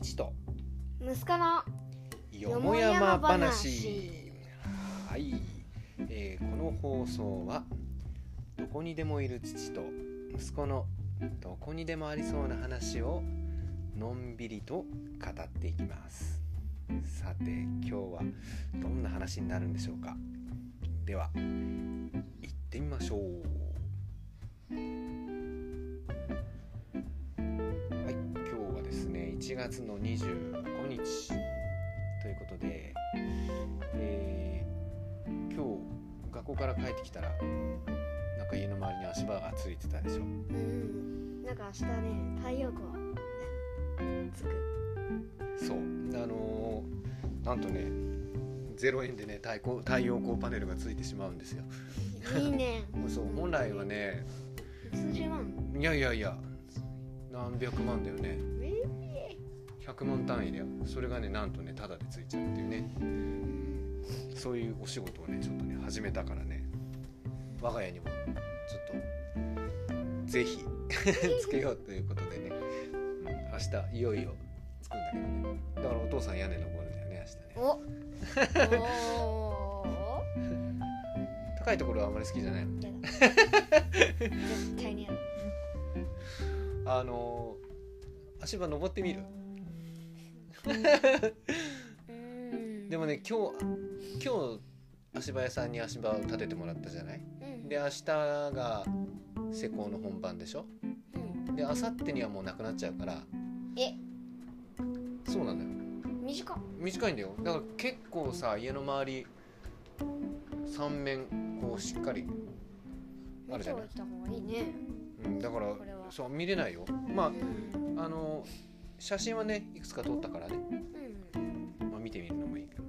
父と。息子のよもやま話。はい、えーこの放送はどこにでもいる父と息子のどこにでもありそうな話をのんびりと語っていきます。さて今日はどんな話になるんでしょうか。では行ってみましょう1月の25日ということで、えー今日学校から帰ってきたらなんか家の周りに足場がついてたでしょ？うん。なんか明日ね太陽光ねつく。そう。あのーなんとね0円でね太陽太陽光パネルがついてしまうんですよ。いいね。そう本来はね数十万？いやいやいや何百万だよね。え100万単位だよそれがねなんとねタダでついちゃうっていうね。そういうお仕事をねちょっとね始めたからね。我が家にもちょっとぜひ つけようということでね、うん、明日いよいよつくんだけどね。だからお父さん屋根登るんだよね明日ね。お。お高いところはあんまり好きじゃないの？絶対にあのー足場登ってみる？うんでもね今日今日足場屋さんに足場を立ててもらったじゃない？うん。で明日が施工の本番でしょ？うん。で明後日にはもうなくなっちゃうから。え？そうなんだよ。短っ。短いんだよ。だから結構さ家の周り三面こうしっかりあるじゃない？見ておいた方がいいね。うん、だからそう見れないよ。まうん。ああの写真はねいくつか撮ったからね、うんまあ、見てみるのもいいけど。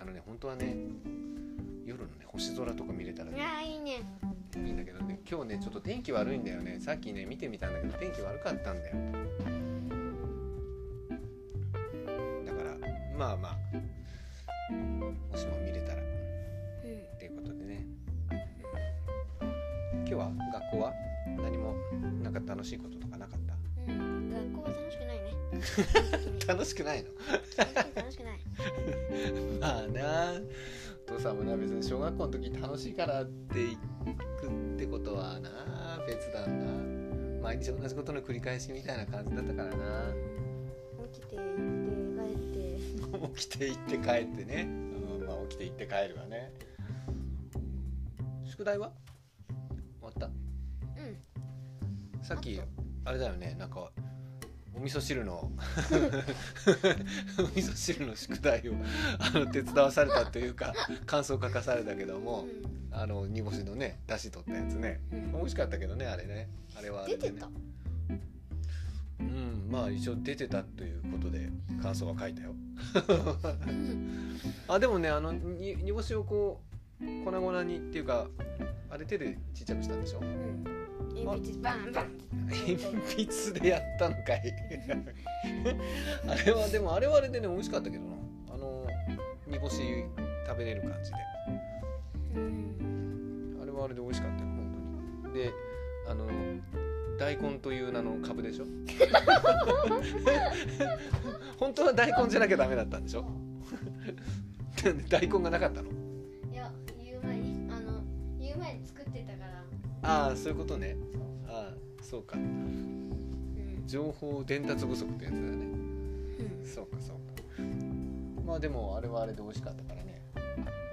あのね本当はね夜のね星空とか見れたらいねやいいね。いいんだけどね今日ねちょっと天気悪いんだよね。さっきね見てみたんだけど天気悪かったんだよ。だからまあまあもしも見れたら。うんっていうことでね。今日は学校は何もなんか楽しいこととか 楽しくないの？楽しくない。まあな。お父さんもな別に小学校の時楽しいからって行くってことはな。別だな。毎日同じことの繰り返しみたいな感じだったからな。起きて行って帰って。起きて行って帰ってね、うん、まあ起きて行って帰るわね。宿題は？終わった？うん。さっきあれだよね。なんかお味噌汁の お味噌汁の宿題を あの手伝わされたというか感想を書かされたけどもあの煮干しのね出汁取ったやつね。うん。美味しかったけどねあれね。あれはあれでね。出てた？うんまあ一応出てたということで感想は書いたよ。あでもねあのに煮干しをこう粉々にっていうかあれ手でちっちゃくしたんでしょ？うん鉛筆バンバン。鉛筆でやったのかい。あれはでもあれはあれでね美味しかったけどな。あの煮干し食べれる感じで。うん。あれはあれで美味しかったよ本当に。であの大根という名の株でしょ？本当は大根じゃなきゃダメだったんでしょ？大根がなかったの？いや言う前にあの言う前に作ってああそういうことね。ああそうか。うん情報伝達不足ってやつだよね。うん。そうかそうか。まあでもあれはあれで美味しかったからね。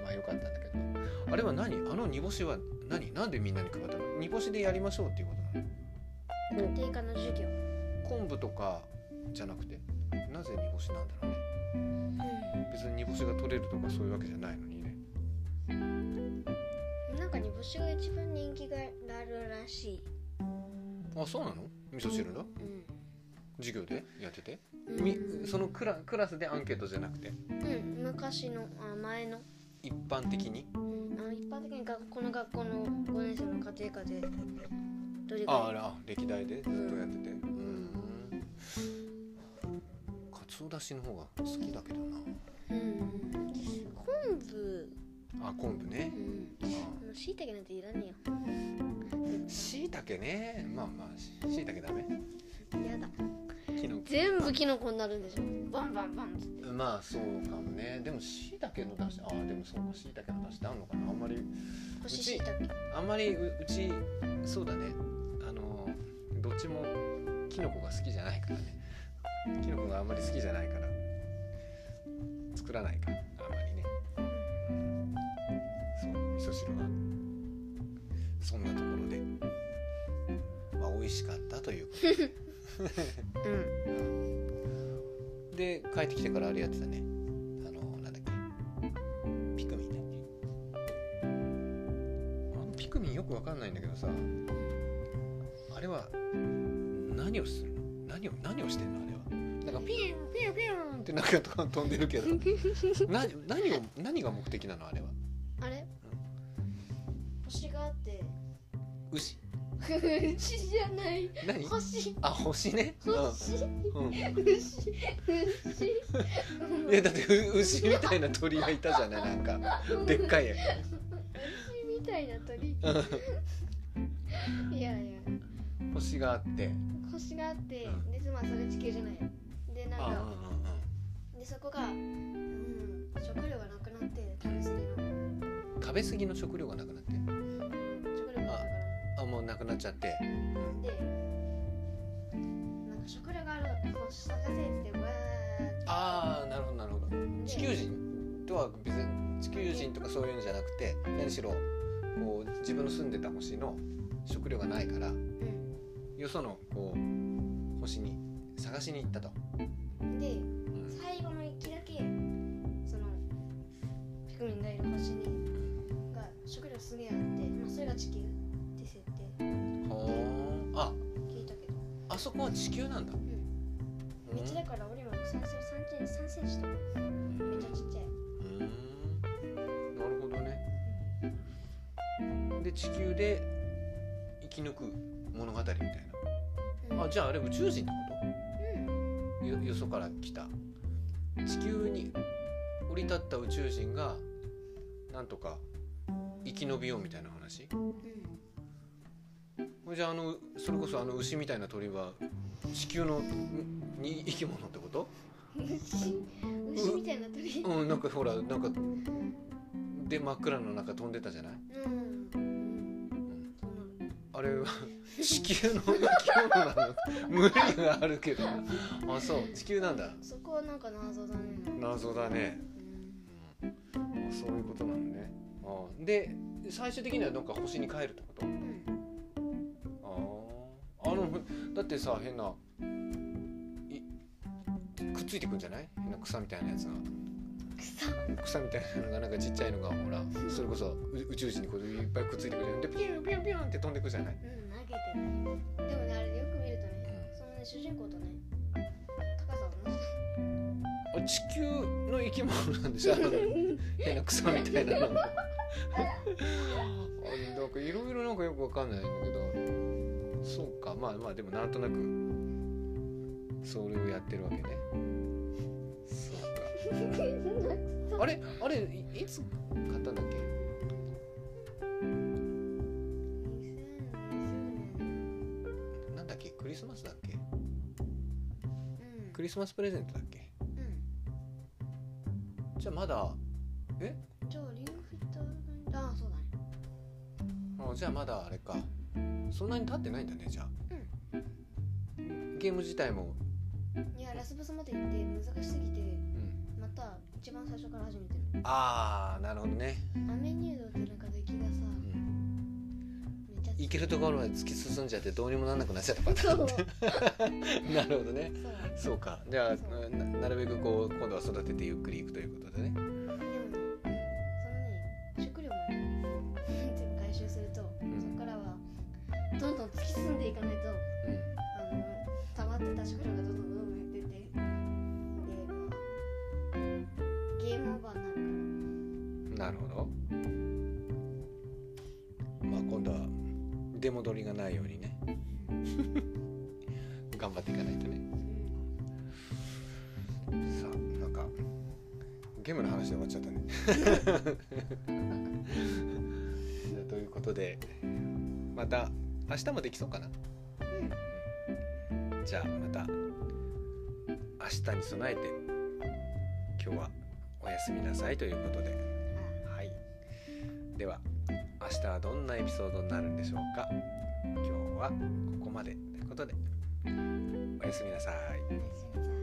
まあよかったんだけど。あれは何？あの煮干しは何？なんでみんなに配ったの？煮干しでやりましょうっていうことなの？家庭科の授業。昆布とかじゃなくて？なぜ煮干しなんだろうね。うん。別に煮干しが取れるとかそういうわけじゃないのにねなんか煮干しが一番人気があるらしい。あそうなの？味噌汁の？うん。授業でやってて？うん。みそのクラクラスでアンケートじゃなくて？うん。昔のあ前の。一般的に？あの一般的に学この学校の5年生の家庭科でどれああれあ歴代でずっとやってて。うん。かつおだしの方が好きだけどな。うん。昆布あ昆布ね。うん。あの椎茸なんていらねえよ。しいたけね。まあまあしいたけダメ。やだ。キノコ。全部キノコになるんでしょ。バンバンバンって。まあそうかもね。でもしいたけの出汁ああでもそうかしいたけの出汁ってあんのかな。あんまり干し椎茸あんまりううちそうだね。あのどっちもキノコが好きじゃないからね。キノコがあんまり好きじゃないから。作らないからそう味噌汁はそんなところで。まあ美味しかったということ。うん。で帰ってきてからあれやってたね。あのなんだっけ。ピクミンだっけあのピクミンよくわかんないんだけどさ。あれは何をするの？何を何をしてんの？あれは。なんかピュンピュンピュン。ってなんかと飛んでるけど。な何を何が目的なの？あれは。あれ？星があって。牛？牛じゃない。何星。あ星ね。星？うん、牛牛。やだってう牛みたいな鳥がいたじゃない？なんか。でっかいや 牛みたいな鳥。いやいや。星があって。星があって。うん。でまあそれ地球じゃない。よでなんか。でそこが、うん、食料がなくなって食べ過ぎの。食べ過ぎの食料がなくなってあもうなくなっちゃって。でなんか食料がある星探せってわーってああなるほどなるほど。で地球人？とは別に地球人とかそういうんじゃなくて何しろこう自分の住んでた星の食料がないからうん。よそのこう星に探しに行ったと、でそこは地球なんだ。うん。道だから俺も3センチ3センチとかめっちゃちっちゃい。うん。なるほどね。で地球で生き抜く物語みたいうん。なあじゃああれ宇宙人ってこうん。とよよそから来た。地球に降り立った宇宙人がなんとか生き延びようみたいな話？うんじゃああのそれこそあの牛みたいな鳥は地球のんに生き物ってこと？牛 牛みたいな鳥？うんなんかほらなんかで真っ暗の中飛んでたじゃない？うん。あれは地球の生き物なの？無理があるけど。なあそう。地球なんだ。そこはなんか謎だね。謎だね、うん、あそういうことなのね。あで最終的にはどっか星に帰るってこと？うんあのだってさ変ないくっついてくんじゃない？変な草みたいなやつが。草？草みたいなのがなんかちっちゃいのがほらそれこそう宇宙人にこういっぱいくっついてくる。でピュンピュンピュンって飛んでくじゃない？うん投げて。ないでもねあれよく見るとね、そのね主人公とね高さ同じ地球の生き物なんでしょ変な草みたいなの。なんかいろいろなんかよくわかんないんだけど。そうかまあまあでもなんとなくそれをやってるわけね。そうか。あれ？あれ？いいつ買ったんだっけ？2020年なんだっけ？クリスマスだっけ？うん。クリスマスプレゼントだっけ？うん。じゃあまだえ？じゃあリングフィットああそうだね。あじゃあまだあれか。そんなに経ってないんだねじゃあ、ゲーム自体も、いやラスボスまで行って難しすぎてうん、また一番最初から始めてる。ああなるほどね、アメニュードってなんか出来がさうん、めっちゃ行けるところまで突き進んじゃってどうにもなんなくなっちゃったパ なるほどね。そう。か。じゃあななるべくこう今度は育ててゆっくりいくということでね。でもねそのね食料もね 全部回収すると、ん。そこからはどんどん突き進んでいかないと溜まってた食料がどんどんどんどん減ってってで、まあ、ゲームオーバーになるかんなるほど。まあ今度は出戻りがないようにね。頑張っていかないとね。ら、さあなんかゲームの話で終わっちゃったね。ということでまた明日もできそうかなじゃあまた明日に備えて今日はおやすみなさいということで。はい。では明日はどんなエピソードになるんでしょうか。今日はここまでということで。おやすみなさい。おやすみなさい。